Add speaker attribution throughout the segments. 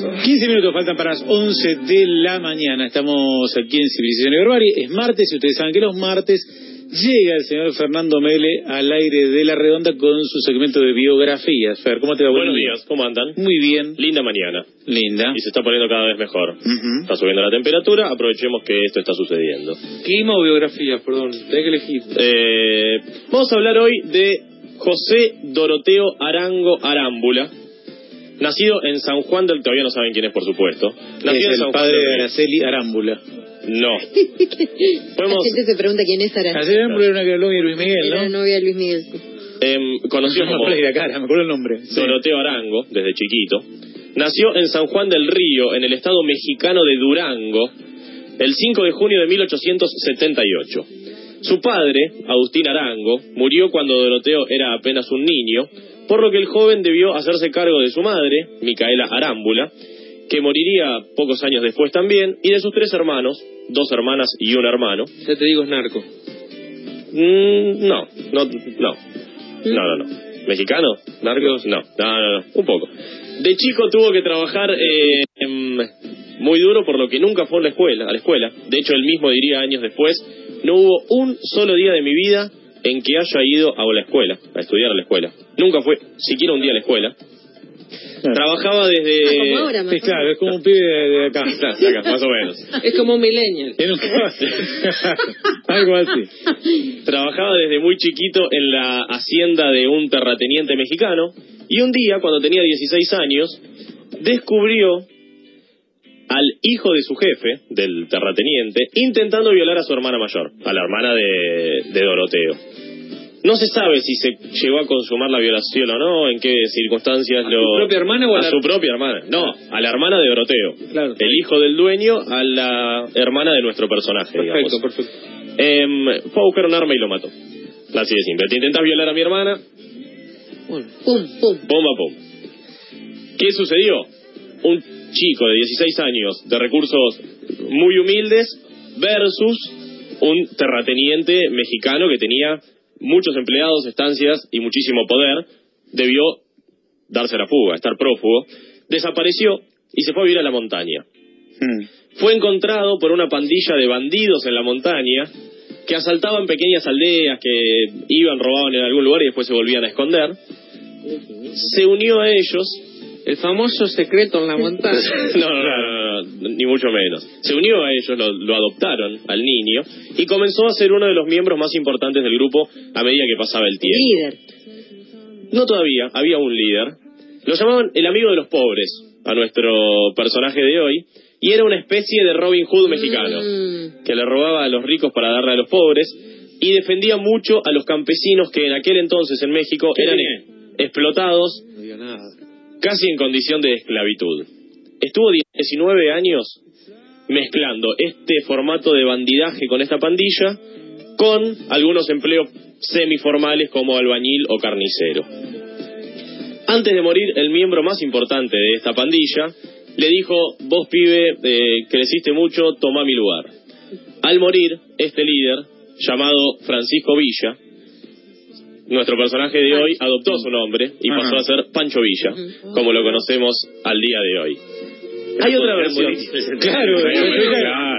Speaker 1: 15 minutos faltan para las 11 de la mañana. Estamos aquí en Civilización y Barbarie. Es martes y ustedes saben que los martes llega el señor Fernando Mele al aire de la redonda con su segmento de biografías. Fer, ¿cómo te va?
Speaker 2: Buenos días, ¿cómo andan?
Speaker 1: Muy bien.
Speaker 2: Linda mañana.
Speaker 1: Linda.
Speaker 2: Y se está poniendo cada vez mejor. Está subiendo la temperatura, aprovechemos que esto está sucediendo.
Speaker 3: Clima o biografía, perdón, tenés que elegir.
Speaker 2: Eh, vamos a hablar hoy de José Doroteo Arango Arámbula, nacido en San Juan del... Todavía no saben quién es, por supuesto. Nacido
Speaker 1: Es
Speaker 2: en
Speaker 1: el
Speaker 2: San Juan
Speaker 1: padre
Speaker 2: del
Speaker 1: de
Speaker 2: Río.
Speaker 1: Araceli Arámbula.
Speaker 2: No.
Speaker 4: La
Speaker 2: Podemos...
Speaker 4: gente se pregunta quién es Sara.
Speaker 1: Araceli Arámbula era una que habló de Luis Miguel,
Speaker 4: Era
Speaker 1: ¿no?
Speaker 4: novia de Luis Miguel.
Speaker 2: em, conocido como
Speaker 1: la cara, me acuerdo el nombre. Sí.
Speaker 2: Doroteo Arango, desde chiquito, nació en San Juan del Río, en el estado mexicano de Durango, el 5 de junio de 1878. Su padre, Agustín Arango, murió cuando Doroteo era apenas un niño, por lo que el joven debió hacerse cargo de su madre, Micaela Arámbula, que moriría pocos años después también, y de sus tres hermanos, dos hermanas y un hermano.
Speaker 3: Ya te digo, es narco.
Speaker 2: Mm, no, no, no. No, no, no. ¿Mexicano? ¿Narcos? No, no, no, no. Un poco. De chico tuvo que trabajar eh, em, muy duro por lo que nunca fue a la escuela, a la escuela. De hecho, él mismo diría años después, no hubo un solo día de mi vida en que haya ido a la escuela, a estudiar a la escuela. Nunca fue siquiera un día a la escuela. Trabajaba desde...
Speaker 4: Ah, como ahora, más
Speaker 1: Sí,
Speaker 4: o
Speaker 1: claro,
Speaker 4: menos.
Speaker 1: es como un pibe de, de acá.
Speaker 2: Claro, de acá, más o menos.
Speaker 3: Es como un millennial.
Speaker 1: Algo así.
Speaker 2: Trabajaba desde muy chiquito en la hacienda de un terrateniente mexicano y un día, cuando tenía 16 años, descubrió al hijo de su jefe, del terrateniente, intentando violar a su hermana mayor, a la hermana de, de Doroteo. No se sabe si se llegó a consumar la violación o no, en qué circunstancias
Speaker 3: ¿A
Speaker 2: lo...
Speaker 3: su propia hermana o a la-
Speaker 2: su propia hermana? No, a la hermana de Doroteo.
Speaker 3: Claro.
Speaker 2: El hijo del dueño a la hermana de nuestro personaje, digamos.
Speaker 3: Perfecto, perfecto.
Speaker 2: Em, fue a buscar un arma y lo mató. Así de simple. Te intentas violar a mi hermana,
Speaker 3: Bueno,
Speaker 4: Pum, pum.
Speaker 2: bomba, pum. ¿Qué sucedió? Un chico de 16 años de recursos muy humildes versus un terrateniente mexicano que tenía muchos empleados, estancias y muchísimo poder, debió darse la fuga, estar prófugo, desapareció y se fue a vivir a la montaña.
Speaker 1: Hmm.
Speaker 2: Fue encontrado por una pandilla de bandidos en la montaña que asaltaban pequeñas aldeas, que iban, robaban en algún lugar y después se volvían a esconder. Se unió a ellos.
Speaker 3: el famoso secreto en la montaña.
Speaker 2: No, no, no, no, no, ni mucho menos. Se unió a ellos, lo, lo adoptaron al niño y comenzó a ser uno de los miembros más importantes del grupo a medida que pasaba el tiempo.
Speaker 4: Líder.
Speaker 2: No todavía, había un líder. Lo llamaban el amigo de los pobres a nuestro personaje de hoy y era una especie de Robin Hood mexicano
Speaker 4: Mm.
Speaker 2: que le robaba a los ricos para darle a los pobres y defendía mucho a los campesinos que en aquel entonces en México
Speaker 1: ¿Qué
Speaker 2: eran
Speaker 1: tenía?
Speaker 2: explotados
Speaker 3: No digo nada.
Speaker 2: casi en condición de esclavitud. Estuvo 19 años mezclando este formato de bandidaje con esta pandilla con algunos empleos semiformales como albañil o carnicero. Antes de morir, el miembro más importante de esta pandilla le dijo, vos pibe, eh, creciste mucho, toma mi lugar. Al morir, este líder, llamado Francisco Villa, nuestro personaje de hoy adoptó su nombre y pasó a ser Pancho Villa, como lo conocemos al día de hoy. Hay otra versión.
Speaker 1: Claro,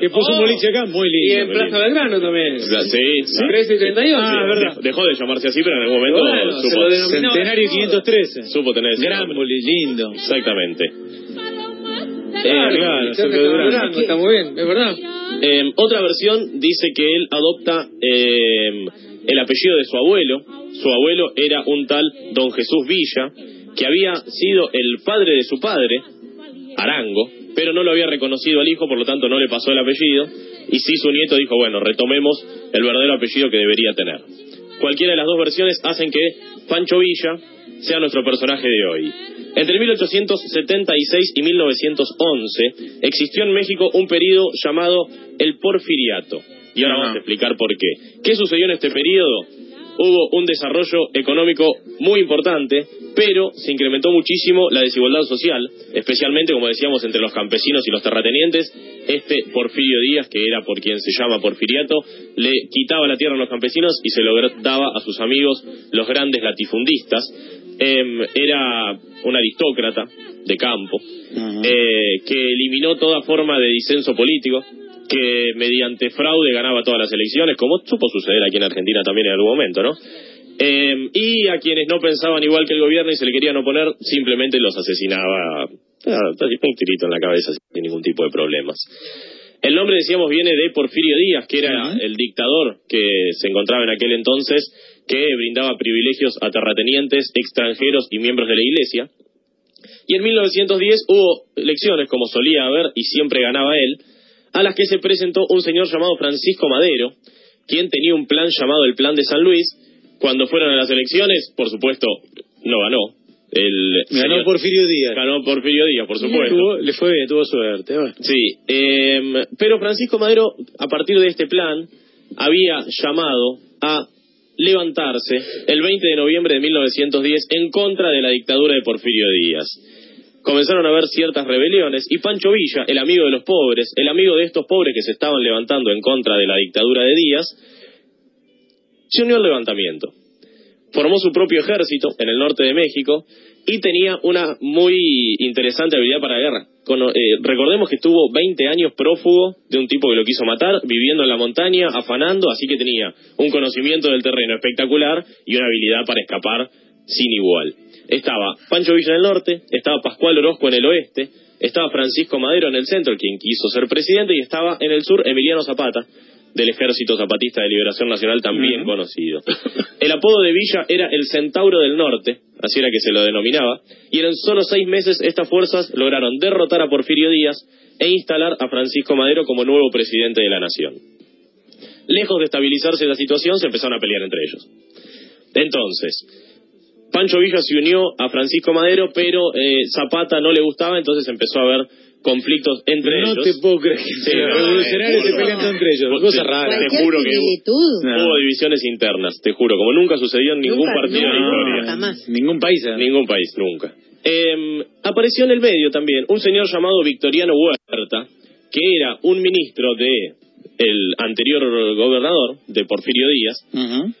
Speaker 1: que puso un boliche acá, muy
Speaker 3: Y
Speaker 1: lindo.
Speaker 3: en Plaza Belgrano también.
Speaker 2: Sí, sí.
Speaker 3: 13 y 38.
Speaker 1: Ah, verdad.
Speaker 2: Dejó de llamarse así, pero en algún momento supo.
Speaker 1: Centenario 513.
Speaker 2: supo tener ese
Speaker 1: Gran
Speaker 2: nombre.
Speaker 1: boli, lindo.
Speaker 2: Exactamente.
Speaker 1: Eh,
Speaker 3: Claro,
Speaker 1: claro,
Speaker 3: está muy bien, es verdad.
Speaker 2: Eh, otra versión dice que él adopta eh, el apellido de su abuelo. Su abuelo era un tal don Jesús Villa, que había sido el padre de su padre, Arango, pero no lo había reconocido al hijo, por lo tanto no le pasó el apellido. Y sí, su nieto dijo, bueno, retomemos el verdadero apellido que debería tener. Cualquiera de las dos versiones hacen que Pancho Villa sea nuestro personaje de hoy. Entre 1876 y 1911 existió en México un periodo llamado el Porfiriato. Y ahora
Speaker 1: Ajá.
Speaker 2: vamos a explicar por qué. ¿Qué sucedió en este periodo? Hubo un desarrollo económico muy importante, pero se incrementó muchísimo la desigualdad social, especialmente, como decíamos, entre los campesinos y los terratenientes. Este Porfirio Díaz, que era por quien se llama Porfiriato, le quitaba la tierra a los campesinos y se lo daba a sus amigos, los grandes latifundistas. em, era un aristócrata de campo eh, que eliminó toda forma de disenso político, que mediante fraude ganaba todas las elecciones, como supo suceder aquí en Argentina también en algún momento, ¿no? Eh, y a quienes no pensaban igual que el gobierno y se le querían oponer, simplemente los asesinaba ah, un tirito en la cabeza sin ningún tipo de problemas. El nombre, decíamos, viene de Porfirio Díaz, que era el dictador que se encontraba en aquel entonces, que brindaba privilegios a terratenientes, extranjeros y miembros de la iglesia. Y en 1910 hubo elecciones, como solía haber, y siempre ganaba él, a las que se presentó un señor llamado Francisco Madero, quien tenía un plan llamado el Plan de San Luis. Cuando fueron a las elecciones, por supuesto, no ganó. El
Speaker 1: Ganó
Speaker 2: señor-
Speaker 1: Porfirio Díaz.
Speaker 2: ganó Porfirio Díaz, por supuesto.
Speaker 1: Tuvo- le fue bien, tuvo suerte. bueno.
Speaker 2: Sí, em, pero Francisco Madero, a partir de este plan, había llamado a levantarse el 20 de noviembre de 1910 en contra de la dictadura de Porfirio Díaz. Comenzaron a haber ciertas rebeliones y Pancho Villa, el amigo de los pobres, el amigo de estos pobres que se estaban levantando en contra de la dictadura de Díaz, se unió al levantamiento formó su propio ejército en el norte de México y tenía una muy interesante habilidad para la guerra. Eh, recordemos que estuvo 20 años prófugo de un tipo que lo quiso matar, viviendo en la montaña, afanando, así que tenía un conocimiento del terreno espectacular y una habilidad para escapar sin igual. Estaba Pancho Villa en el norte, estaba Pascual Orozco en el oeste, estaba Francisco Madero en el centro, quien quiso ser presidente, y estaba en el sur Emiliano Zapata, del Ejército Zapatista de Liberación Nacional, también conocido. El apodo de Villa era el Centauro del Norte, así era que se lo denominaba, y en solo seis meses estas fuerzas lograron derrotar a Porfirio Díaz e instalar a Francisco Madero como nuevo presidente de la nación. Lejos de estabilizarse la situación, se empezaron a pelear entre ellos. Entonces, Pancho Villa se unió a Francisco Madero, pero eh, Zapata no le gustaba, entonces empezó a haber conflictos entre
Speaker 1: No
Speaker 2: ellos.
Speaker 1: te puedo creer que
Speaker 2: Sí,
Speaker 1: los
Speaker 2: no,
Speaker 1: revolucionarios se
Speaker 2: no.
Speaker 1: pelean entre ellos.
Speaker 2: Vos
Speaker 1: Cosa
Speaker 2: te-
Speaker 1: rara.
Speaker 2: te juro que-
Speaker 4: similitud.
Speaker 1: No.
Speaker 2: Hubo divisiones internas, te juro, como nunca sucedió en ningún
Speaker 4: Nunca,
Speaker 2: partido de la
Speaker 4: no,
Speaker 2: historia.
Speaker 4: jamás.
Speaker 1: Ningún país. ¿eh?
Speaker 2: Ningún país, nunca. Eh, apareció en el medio también un señor llamado Victoriano Huerta, que era un ministro de el anterior gobernador, de Porfirio Díaz,
Speaker 1: Ujú.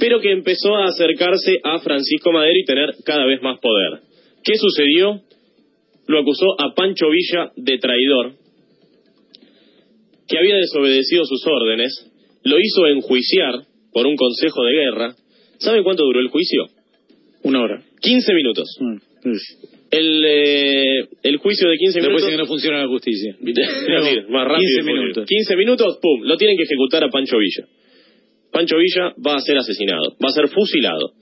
Speaker 2: Pero que empezó a acercarse a Francisco Madero y tener cada vez más poder. ¿Qué sucedió? Lo acusó a Pancho Villa de traidor, que había desobedecido sus órdenes, lo hizo enjuiciar por un consejo de guerra. ¿Saben cuánto duró el juicio?
Speaker 1: Una hora.
Speaker 2: 15 minutos.
Speaker 1: Mm.
Speaker 2: El, eh, el juicio de 15
Speaker 1: Después dicen
Speaker 2: minutos...
Speaker 1: que no funciona la justicia.
Speaker 2: Es decir, más rápido
Speaker 1: 15
Speaker 2: imposible.
Speaker 1: minutos.
Speaker 2: 15 minutos, pum, lo tienen que ejecutar a Pancho Villa. Pancho Villa va a ser asesinado, va a ser fusilado.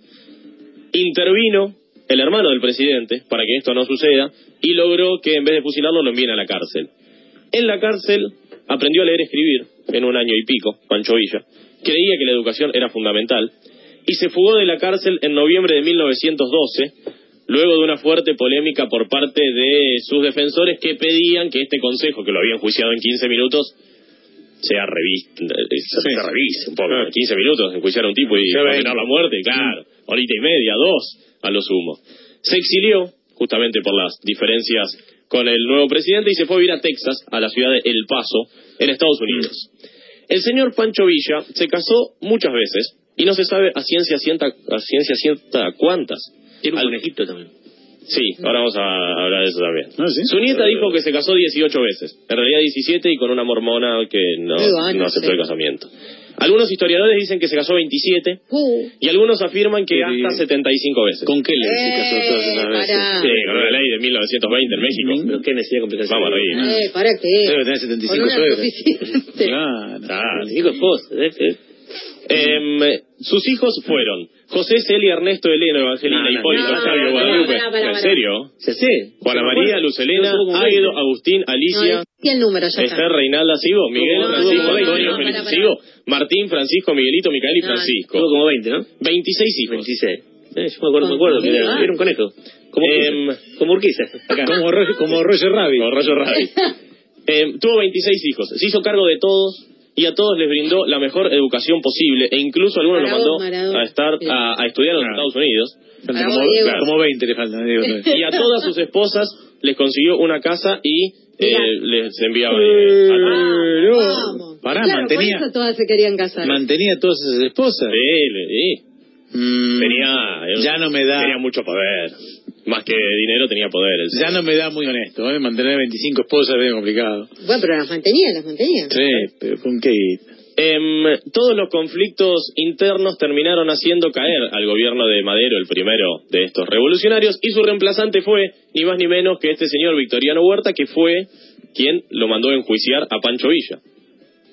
Speaker 2: Intervino el hermano del presidente para que esto no suceda y logró que en vez de fusilarlo lo envíen a la cárcel. En la cárcel aprendió a leer y escribir en un año y pico, Pancho Villa. Creía que la educación era fundamental y se fugó de la cárcel en noviembre de 1912 luego de una fuerte polémica por parte de sus defensores que pedían que este consejo, que lo habían juiciado en 15 minutos, sea revisto, se, se revise un poco. En 15 minutos enjuiciar a un tipo y condenar a muerte, claro, horita y media, dos, a lo sumo. Se exilió, justamente por las diferencias con el nuevo presidente, y se fue a vivir a Texas, a la ciudad de El Paso, en Estados Unidos. El señor Pancho Villa se casó muchas veces, y no se sabe a ciencia cierta, a ciencia cierta cuántas.
Speaker 3: Tiene un
Speaker 2: Al-
Speaker 3: conejito también.
Speaker 2: Sí, ahora vamos a hablar de eso también.
Speaker 1: Ah, ¿sí?
Speaker 2: Su nieta dijo que se casó 18 veces, en realidad 17 y con una mormona que no, no aceptó
Speaker 4: sí.
Speaker 2: el casamiento. Algunos historiadores dicen que se casó 27
Speaker 4: Uh,
Speaker 2: y algunos afirman que hasta 75 veces.
Speaker 1: ¿Con qué ley se casó todas esas veces?
Speaker 2: Sí, con una ley de 1920 en México.
Speaker 3: Pero qué necesidad de complicación.
Speaker 2: Vamos a reír.
Speaker 4: eh, ¿para qué?
Speaker 1: Debe tener
Speaker 4: Con
Speaker 1: 75
Speaker 4: una
Speaker 1: suegras. Claro.
Speaker 2: Ah,
Speaker 3: Cinco esposas. ¿eh?
Speaker 2: Em, sus hijos fueron José, Celia, Ernesto, Elena, Evangelina,
Speaker 3: No, no,
Speaker 2: Hipólito,
Speaker 4: no,
Speaker 2: Guadalupe. ¿En serio?
Speaker 3: Ya sé.
Speaker 2: Juana María. Luz Elena,
Speaker 3: Tuvo como
Speaker 2: Águedo,
Speaker 3: 20.
Speaker 2: Agustín, Alicia,
Speaker 4: decía el número, ya está.
Speaker 2: Esther, Reinalda, sigo, Miguel, Francisco, Antonio, Felipe, sigo, Martín, Francisco, Miguelito, Micael y Francisco.
Speaker 3: Tuvo como 20, ¿no?
Speaker 2: 26 hijos.
Speaker 3: 26. Eh, yo me acuerdo, me acuerdo. que Era,
Speaker 4: Ah.
Speaker 3: era un conejo. Como,
Speaker 2: Em,
Speaker 3: como Urquiza. Acá.
Speaker 1: Como, Roger, como Roger Rabbit.
Speaker 2: Como Rayo Rabbit. Eh, tuvo 26 hijos. Se hizo cargo de todos y a todos les brindó la mejor educación posible e incluso a algunos los mandó
Speaker 4: Maradona.
Speaker 2: a estar a, a estudiar en los
Speaker 1: Ah.
Speaker 2: Estados Unidos.
Speaker 1: Como, claro, como 20 le faltan. Diego.
Speaker 2: Y a todas sus esposas les consiguió una casa y eh, les enviaba dinero. A todas.
Speaker 1: Pero,
Speaker 4: Vamos.
Speaker 1: pará,
Speaker 4: claro,
Speaker 1: mantenía,
Speaker 4: por eso todas se querían casar.
Speaker 1: mantenía a todas esas esposas.
Speaker 2: Sí, sí.
Speaker 1: Mm,
Speaker 2: Tenía, eh,
Speaker 1: ya no me da,
Speaker 2: tenía mucho poder. Más que dinero, tenía poder. el
Speaker 1: ya no me da muy honesto, ¿eh? Mantener 25 esposas es bien complicado.
Speaker 4: Bueno, pero las mantenía, las mantenía.
Speaker 1: Sí, pero con qué guita.
Speaker 2: Em, todos los conflictos internos terminaron haciendo caer al gobierno de Madero, el primero de estos revolucionarios, y su reemplazante fue ni más ni menos que este señor Victoriano Huerta, que fue quien lo mandó a enjuiciar a Pancho Villa.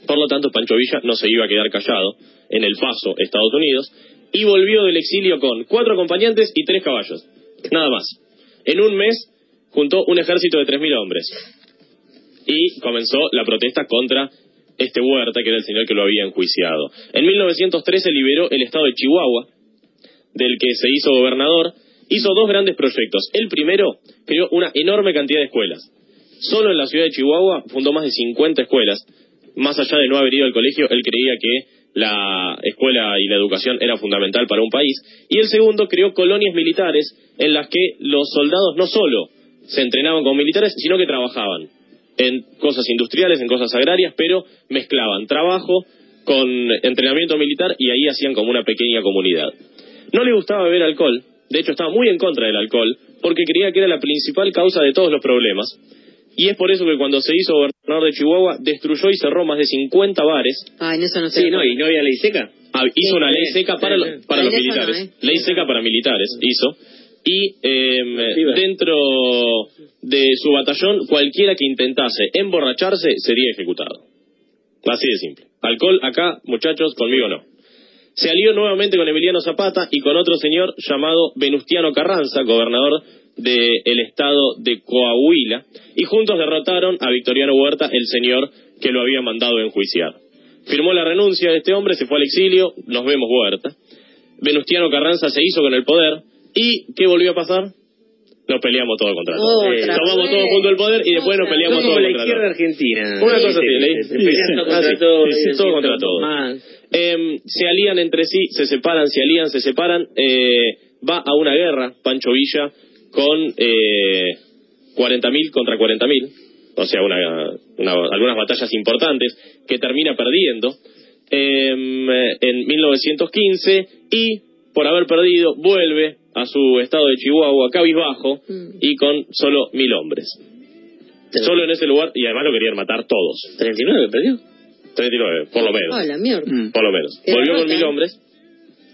Speaker 2: Por lo tanto, Pancho Villa no se iba a quedar callado en el paso Estados Unidos y volvió del exilio con cuatro acompañantes y tres caballos. Nada más. En un mes juntó un ejército de 3.000 hombres y comenzó la protesta contra este Huerta, que era el señor que lo había enjuiciado. En 1913 liberó el estado de Chihuahua, del que se hizo gobernador, hizo dos grandes proyectos. El primero creó una enorme cantidad de escuelas. Solo en la ciudad de Chihuahua fundó más de 50 escuelas. Más allá de no haber ido al colegio, él creía que la escuela y la educación era fundamental para un país. Y el segundo creó colonias militares en las que los soldados no solo se entrenaban como militares, sino que trabajaban en cosas industriales, en cosas agrarias, pero mezclaban trabajo con entrenamiento militar y ahí hacían como una pequeña comunidad. No le gustaba beber alcohol, de hecho estaba muy en contra del alcohol, porque creía que era la principal causa de todos los problemas. Y es por eso que cuando se hizo gobernador de Chihuahua, destruyó y cerró más de 50 bares.
Speaker 4: Ay, en eso no sé.
Speaker 3: Sí, no, y no había ley seca.
Speaker 2: Ah, Hizo una ley seca para, lo- para los
Speaker 4: no,
Speaker 2: militares.
Speaker 4: ¿eh?
Speaker 2: Ley seca para militares hizo. Y eh, dentro de su batallón, cualquiera que intentase emborracharse sería ejecutado. Así de simple. Alcohol acá, muchachos, conmigo no. Se alió nuevamente con Emiliano Zapata y con otro señor llamado Venustiano Carranza, gobernador del estado de Coahuila, y juntos derrotaron a Victoriano Huerta, el señor que lo había mandado a enjuiciar. Firmó la renuncia de este hombre, se fue al exilio, nos vemos Huerta. Venustiano Carranza se hizo con el poder, y ¿qué volvió a pasar? Nos peleamos todos contra Eh, Tomamos
Speaker 4: vez.
Speaker 2: todos juntos el poder y después nos peleamos
Speaker 3: Como
Speaker 2: todos
Speaker 3: la
Speaker 2: contra
Speaker 3: izquierda
Speaker 2: todos.
Speaker 3: argentina.
Speaker 2: Una cosa
Speaker 3: Sí,
Speaker 2: así,
Speaker 3: contra
Speaker 2: todo contra todos.
Speaker 3: más.
Speaker 2: Eh, se alían entre sí, se separan, se alían, se separan. eh, va a una guerra, Pancho Villa, con eh, 40.000 contra 40.000. O sea, una, una- algunas batallas importantes que termina perdiendo eh, en 1915 y por haber perdido vuelve a su estado de Chihuahua, cabizbajo,
Speaker 4: Mm.
Speaker 2: y con solo mil hombres. Solo en ese lugar, y además lo querían matar todos.
Speaker 3: 39 perdió.
Speaker 2: 39, por lo menos.
Speaker 4: Ah, la mierda.
Speaker 1: Mm.
Speaker 2: Por lo menos. Volvió con mil hombres.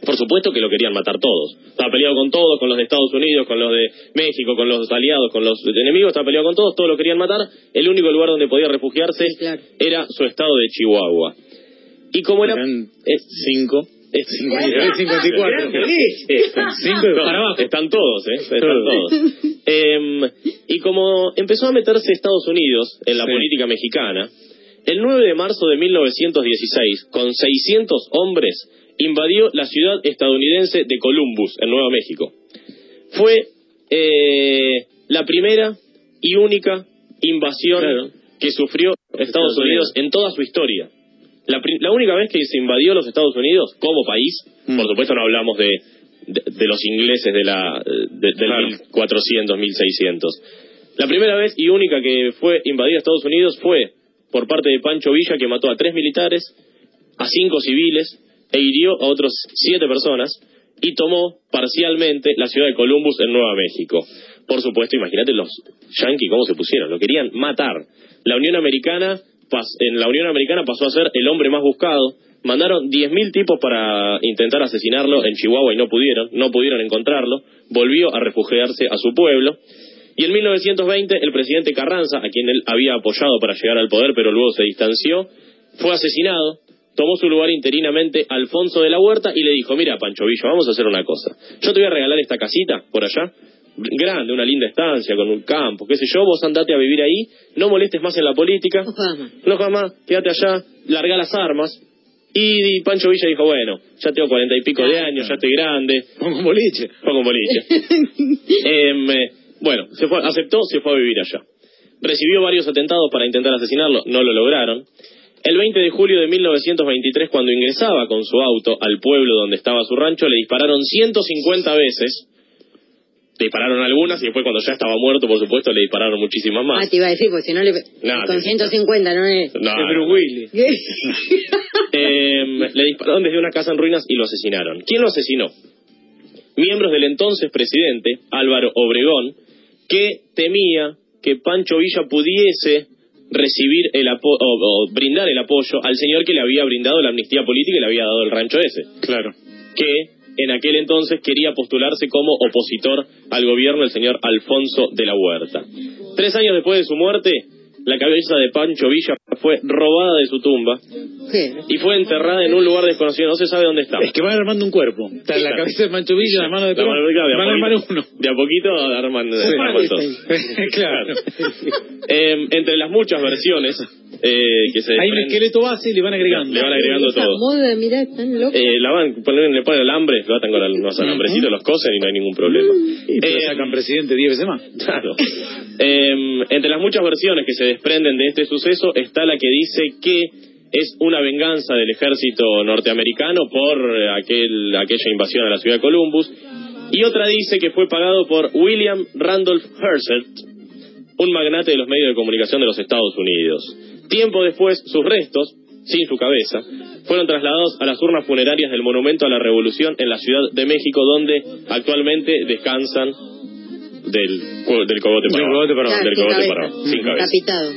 Speaker 2: Por supuesto que lo querían matar todos. Estaba peleado con todos, con los de Estados Unidos, con los de México, con los aliados, con los enemigos, estaba peleado con todos, todos lo querían matar. El único lugar donde podía refugiarse
Speaker 4: Sí, claro.
Speaker 2: era su estado de Chihuahua. Y como era...
Speaker 1: Eran cinco.
Speaker 2: es-
Speaker 1: 54. Cinco
Speaker 2: No,
Speaker 1: para abajo.
Speaker 2: Están todos, ¿eh? Están
Speaker 1: Todos.
Speaker 2: Em, y como empezó a meterse Estados Unidos en la
Speaker 1: Sí.
Speaker 2: política mexicana, el 9 de marzo de 1916, con 600 hombres, invadió la ciudad estadounidense de Columbus, en Nueva México. Fue eh, la primera y única invasión
Speaker 3: Claro.
Speaker 2: que sufrió Estados
Speaker 3: Estados
Speaker 2: Unidos
Speaker 3: Unidos.
Speaker 2: en toda su historia. La, única vez que se invadió los Estados Unidos como país,
Speaker 1: Mm.
Speaker 2: por supuesto no hablamos de, de, de los ingleses de la, de- del
Speaker 1: Claro.
Speaker 2: 1400, 1600. La primera vez y única que fue invadida Estados Unidos fue por parte de Pancho Villa, que mató a tres militares, a cinco civiles e hirió a otros siete personas y tomó parcialmente la ciudad de Columbus en Nueva México. Por supuesto, imagínate los yanquis cómo se pusieron, lo querían matar. La Unión Americana, en la Unión Americana pasó a ser el hombre más buscado. Mandaron 10.000 tipos para intentar asesinarlo en Chihuahua y no pudieron, no pudieron encontrarlo. Volvió a refugiarse a su pueblo. Y en 1920 el presidente Carranza, a quien él había apoyado para llegar al poder, pero luego se distanció, fue asesinado. Tomó su lugar interinamente Alfonso de la Huerta y le dijo, mira Pancho Villa, vamos a hacer una cosa. Yo te voy a regalar esta casita por allá, grande, una linda estancia, con un campo, qué sé yo, vos andate a vivir ahí, no molestes más en la política,
Speaker 4: No
Speaker 2: jamás, quédate allá, larga las armas. Y Pancho Villa dijo, bueno, ya tengo cuarenta y pico de años, ya estoy grande,
Speaker 1: Pongo un boliche.
Speaker 2: Con boliche. Em, eh, bueno, se fue, aceptó, se fue a vivir allá. Recibió varios atentados para intentar asesinarlo, no lo lograron. El 20 de julio de 1923, cuando ingresaba con su auto al pueblo donde estaba su rancho, le dispararon 150 veces Le dispararon algunas y después cuando ya estaba muerto, por supuesto, le dispararon muchísimas
Speaker 4: Ah,
Speaker 2: más.
Speaker 4: te iba a decir, porque si no le...
Speaker 2: No,
Speaker 4: con
Speaker 2: te-
Speaker 4: 150, ¿no? es?
Speaker 2: No,
Speaker 1: Willis.
Speaker 4: ¿Qué?
Speaker 2: Eh, le dispararon desde una casa en ruinas y lo asesinaron. ¿Quién lo asesinó? Miembros del entonces presidente, Álvaro Obregón, que temía que Pancho Villa pudiese recibir el apo- o, o brindar el apoyo al señor que le había brindado la amnistía política y le había dado el rancho ese.
Speaker 1: Claro.
Speaker 2: que en aquel entonces quería postularse como opositor al gobierno el señor Alfonso de la Huerta. Tres años después de su muerte, la cabeza de Pancho Villa fue robada de su tumba Y fue enterrada en un lugar desconocido, no se sabe dónde está.
Speaker 1: Es que van armando un cuerpo. Está la
Speaker 2: Claro.
Speaker 1: cabeza de Mancho Villa, la mano de
Speaker 2: La mano
Speaker 1: Perón.
Speaker 2: de- de a
Speaker 1: Van a armar
Speaker 2: poquito-
Speaker 1: uno.
Speaker 2: De a poquito arman,
Speaker 4: Sí.
Speaker 2: arman todo.
Speaker 1: claro.
Speaker 2: Eh, entre las muchas versiones eh, que se
Speaker 1: Hay un
Speaker 2: desprenden-
Speaker 1: esqueleto base y le van agregando.
Speaker 2: Le van agregando
Speaker 4: Esa
Speaker 2: todo.
Speaker 4: moda, mirá, tan loco.
Speaker 2: Eh, la van, ponen, le ponen alambre, lo atan con unos alambrecitos, los cosen y no hay ningún problema.
Speaker 1: Y
Speaker 2: Eh,
Speaker 1: sacan presidente 10 veces más.
Speaker 2: Claro. Eh, entre las muchas versiones que se desprenden de este suceso está la que dice que es una venganza del ejército norteamericano por aquel, aquella invasión a la ciudad de Columbus. Y otra dice que fue pagado por William Randolph Herseth, un magnate de los medios de comunicación de los Estados Unidos. Tiempo después, sus restos, sin su cabeza, fueron trasladados a las urnas funerarias del Monumento a la Revolución en la Ciudad de México, donde actualmente descansan del, cu- del cogote para
Speaker 1: Del cogote.
Speaker 2: Del
Speaker 4: sin cabeza.
Speaker 2: cabeza.
Speaker 4: Capitado.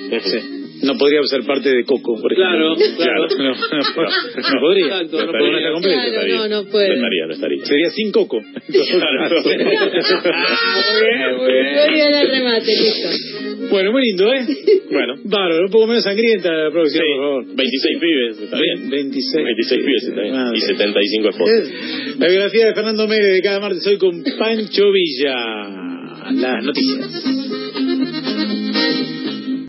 Speaker 1: No podría ser parte de Coco, por ejemplo.
Speaker 3: Claro, claro.
Speaker 1: No, no, no podría.
Speaker 3: Exacto,
Speaker 1: no,
Speaker 3: no
Speaker 1: podría.
Speaker 4: Claro,
Speaker 2: estaría.
Speaker 4: no, no puede.
Speaker 2: No estaría, no estaría.
Speaker 1: Sería sin Coco.
Speaker 4: Voy a dar remate, listo.
Speaker 1: bueno, muy lindo, ¿eh?
Speaker 2: bueno,
Speaker 1: Bárbaro, un poco menos sangrienta la próxima,
Speaker 2: sí,
Speaker 1: por favor.
Speaker 2: 26 pibes, está bien.
Speaker 1: 26.
Speaker 2: 26 pibes está bien.
Speaker 1: Madre.
Speaker 2: Y 75 esposas.
Speaker 1: La biografía de Fernando Mérez de cada martes hoy con Pancho Villa. Las noticias.